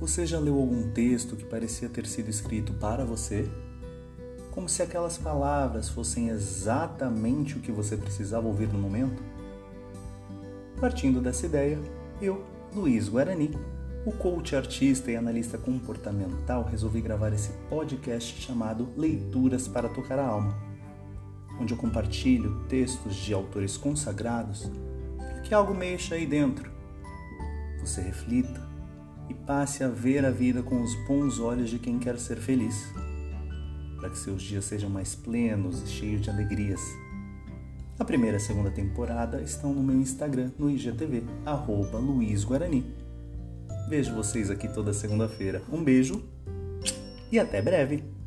Você já leu algum texto que parecia ter sido escrito para você? Como se aquelas palavras fossem exatamente o que você precisava ouvir no momento? Partindo dessa ideia, eu, Luiz Guarani, o coach artista e analista comportamental, resolvi gravar esse podcast chamado Leituras para Tocar a Alma, onde eu compartilho textos de autores consagrados para que algo mexa aí dentro. Você reflita e passe a ver a vida com os bons olhos de quem quer ser feliz, para que seus dias sejam mais plenos e cheios de alegrias. A primeira e a segunda temporada estão no meu Instagram, no IGTV, arroba Luiz Guarani. Vejo vocês aqui toda segunda-feira. Um beijo e até breve!